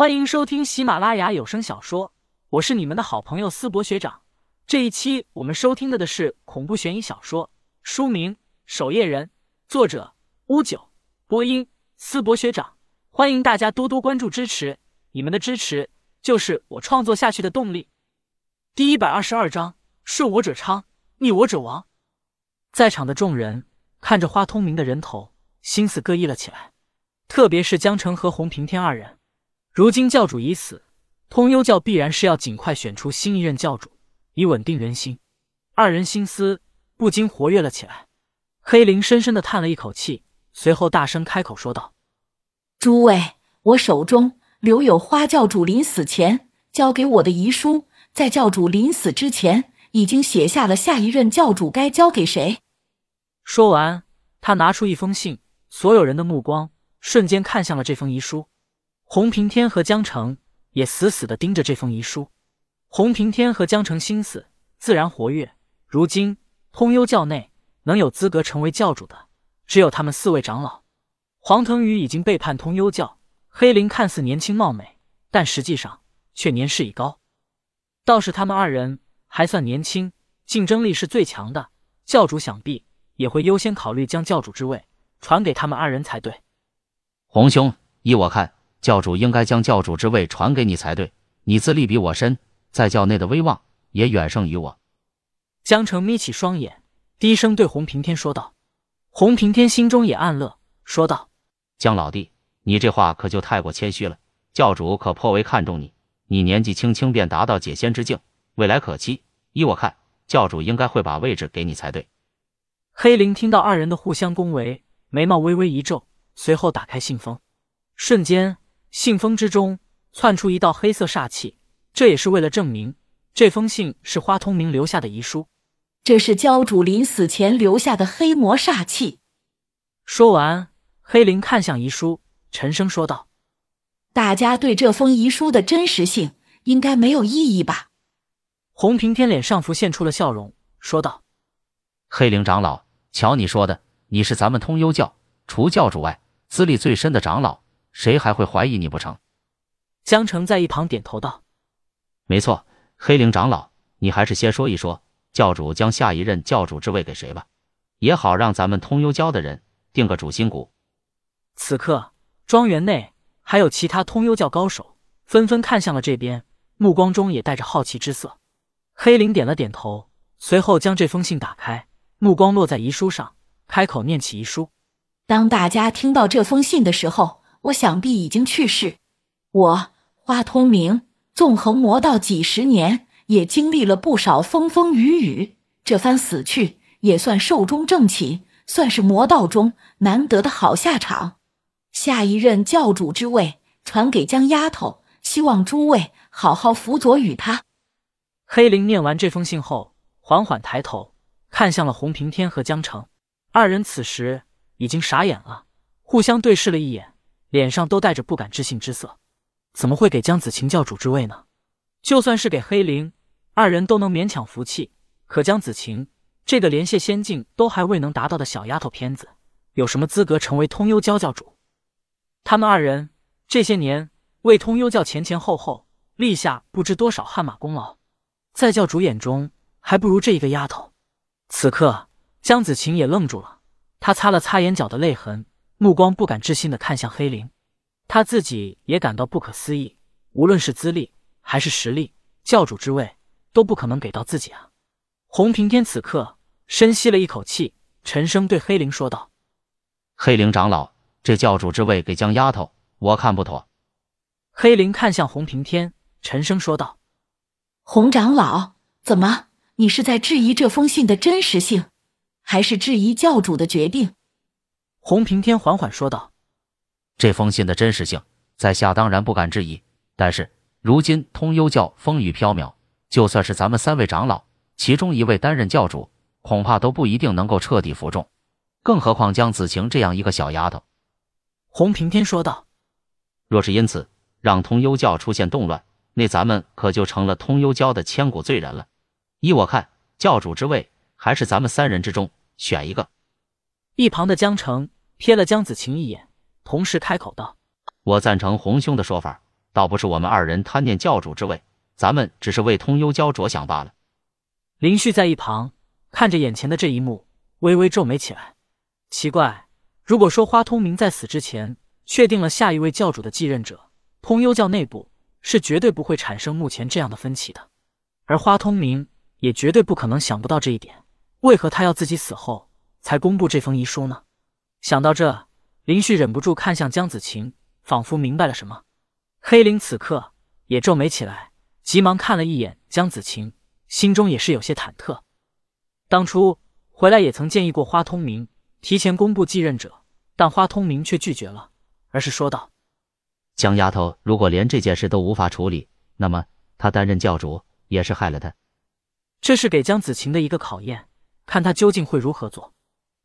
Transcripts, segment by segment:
欢迎收听喜马拉雅有声小说，我是你们的好朋友思博学长。这一期我们收听的的是恐怖悬疑小说，书名《守夜人》，作者乌九，播音思博学长。欢迎大家多多关注支持，你们的支持就是我创作下去的动力。第一百二十二章：顺我者昌，逆我者亡。在场的众人看着花通明的人头，心思各异了起来。特别是江城和洪平天二人，如今教主已死，通幽教必然是要尽快选出新一任教主，以稳定人心。二人心思不禁活跃了起来。黑灵深深的叹了一口气，随后大声开口说道：“诸位，我手中留有花教主临死前交给我的遗书，在教主临死之前，已经写下了下一任教主该交给谁。”说完，他拿出一封信，所有人的目光。瞬间看向了这封遗书，洪平天和江城也死死的盯着这封遗书。洪平天和江城心思自然活跃。如今通幽教内能有资格成为教主的，只有他们四位长老。黄腾宇已经背叛通幽教，黑灵看似年轻貌美，但实际上却年事已高。倒是他们二人还算年轻，竞争力是最强的，教主想必也会优先考虑将教主之位传给他们二人才对。洪兄，依我看，教主应该将教主之位传给你才对。你资历比我深，在教内的威望也远胜于我。江澄眯起双眼，低声对洪平天说道。洪平天心中也暗乐，说道：“江老弟，你这话可就太过谦虚了。教主可颇为看重你，你年纪轻轻便达到解仙之境，未来可期。依我看，教主应该会把位置给你才对。”黑灵听到二人的互相恭维，眉毛微微一皱。随后打开信封，瞬间信封之中窜出一道黑色煞气，这也是为了证明这封信是花通明留下的遗书。这是教主临死前留下的黑魔煞气。说完，黑灵看向遗书，沉声说道：“大家对这封遗书的真实性应该没有异议吧？”洪平天脸上浮现出了笑容，说道：“黑灵长老，瞧你说的，你是咱们通幽教除教主外。”资历最深的长老，谁还会怀疑你不成？江城在一旁点头道：“没错，黑灵长老，你还是先说一说，教主将下一任教主之位给谁吧，也好让咱们通幽教的人定个主心骨。”此刻，庄园内还有其他通幽教高手纷纷看向了这边，目光中也带着好奇之色。黑灵点了点头，随后将这封信打开，目光落在遗书上，开口念起遗书。当大家听到这封信的时候，我想必已经去世。我花通明纵横魔道几十年，也经历了不少风风雨雨。这番死去也算寿终正寝，算是魔道中难得的好下场。下一任教主之位传给江丫头，希望诸位好好辅佐与她。黑灵念完这封信后，缓缓抬头看向了洪平天和江城二人，此时。已经傻眼了，互相对视了一眼，脸上都带着不敢置信之色。怎么会给江子晴教主之位呢？就算是给黑灵，二人都能勉强服气。可江子晴这个连谢仙境都还未能达到的小丫头片子，有什么资格成为通幽教教主？他们二人这些年为通幽教前前后后立下不知多少汗马功劳，在教主眼中还不如这一个丫头。此刻，江子晴也愣住了。他擦了擦眼角的泪痕，目光不敢置信的看向黑灵，他自己也感到不可思议。无论是资历还是实力，教主之位都不可能给到自己啊！洪平天此刻深吸了一口气，沉声对黑灵说道：“黑灵长老，这教主之位给江丫头，我看不妥。”黑灵看向洪平天，沉声说道：“洪长老，怎么？你是在质疑这封信的真实性？”还是质疑教主的决定，洪平天缓缓说道：“这封信的真实性，在下当然不敢质疑。但是如今通幽教风雨飘渺，就算是咱们三位长老，其中一位担任教主，恐怕都不一定能够彻底服众。更何况江子晴这样一个小丫头。”洪平天说道：“若是因此让通幽教出现动乱，那咱们可就成了通幽教的千古罪人了。依我看，教主之位还是咱们三人之中。”选一个。一旁的江城瞥了江子晴一眼，同时开口道：“我赞成洪兄的说法，倒不是我们二人贪念教主之位，咱们只是为通幽教着想罢了。林旭在一旁看着眼前的这一幕，微微皱眉起来。奇怪，如果说花通明在死之前确定了下一位教主的继任者，通幽教内部是绝对不会产生目前这样的分歧的，而花通明也绝对不可能想不到这一点。为何他要自己死后才公布这封遗书呢？想到这，林旭忍不住看向江子晴，仿佛明白了什么。黑灵此刻也皱眉起来，急忙看了一眼江子晴，心中也是有些忐忑。当初回来也曾建议过花通明提前公布继任者，但花通明却拒绝了，而是说道：“江丫头，如果连这件事都无法处理，那么他担任教主也是害了他。这是给江子晴的一个考验。”看他究竟会如何做。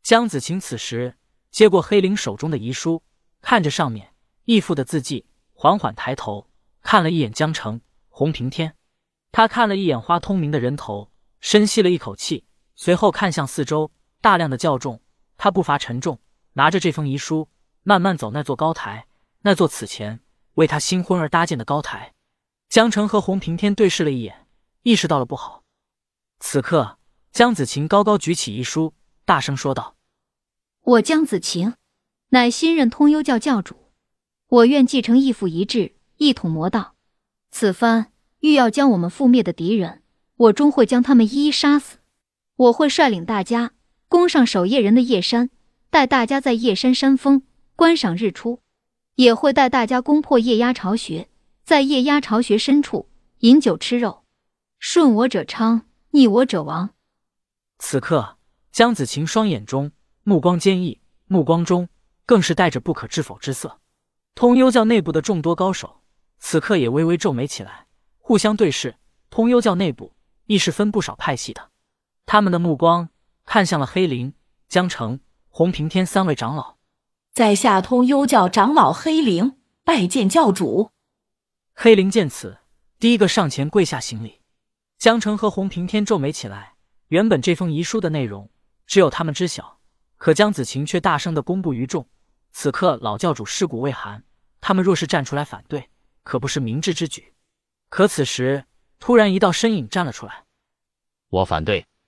江子晴此时接过黑灵手中的遗书，看着上面义父的字迹，缓缓抬头看了一眼江城、洪平天，他看了一眼花通明的人头，深吸了一口气，随后看向四周大量的教众，他步伐沉重，拿着这封遗书，慢慢走那座高台，那座此前为他新婚而搭建的高台。江城和洪平天对视了一眼，意识到了不好。此刻。江子晴高高举起遗书，大声说道：“我江子晴，乃新任通幽教教主，我愿继承义父遗志，一统魔道。此番欲要将我们覆灭的敌人，我终会将他们一一杀死。我会率领大家攻上守夜人的夜山，带大家在夜山山峰观赏日出，也会带大家攻破夜鸦巢穴，在夜鸦巢穴深处饮酒吃肉，顺我者昌，逆我者亡。”此刻，江子晴双眼中目光坚毅，目光中更是带着不可置否之色。通幽教内部的众多高手此刻也微微皱眉起来，互相对视。通幽教内部亦是分不少派系的，他们的目光看向了黑灵、江城、洪平天三位长老。在下通幽教长老黑灵，拜见教主。黑灵见此，第一个上前跪下行礼。江城和洪平天皱眉起来。原本这封遗书的内容只有他们知晓，可江子晴却大声的公布于众。此刻老教主尸骨未寒，他们若是站出来反对，可不是明智之举。可此时突然一道身影站了出来，我反对。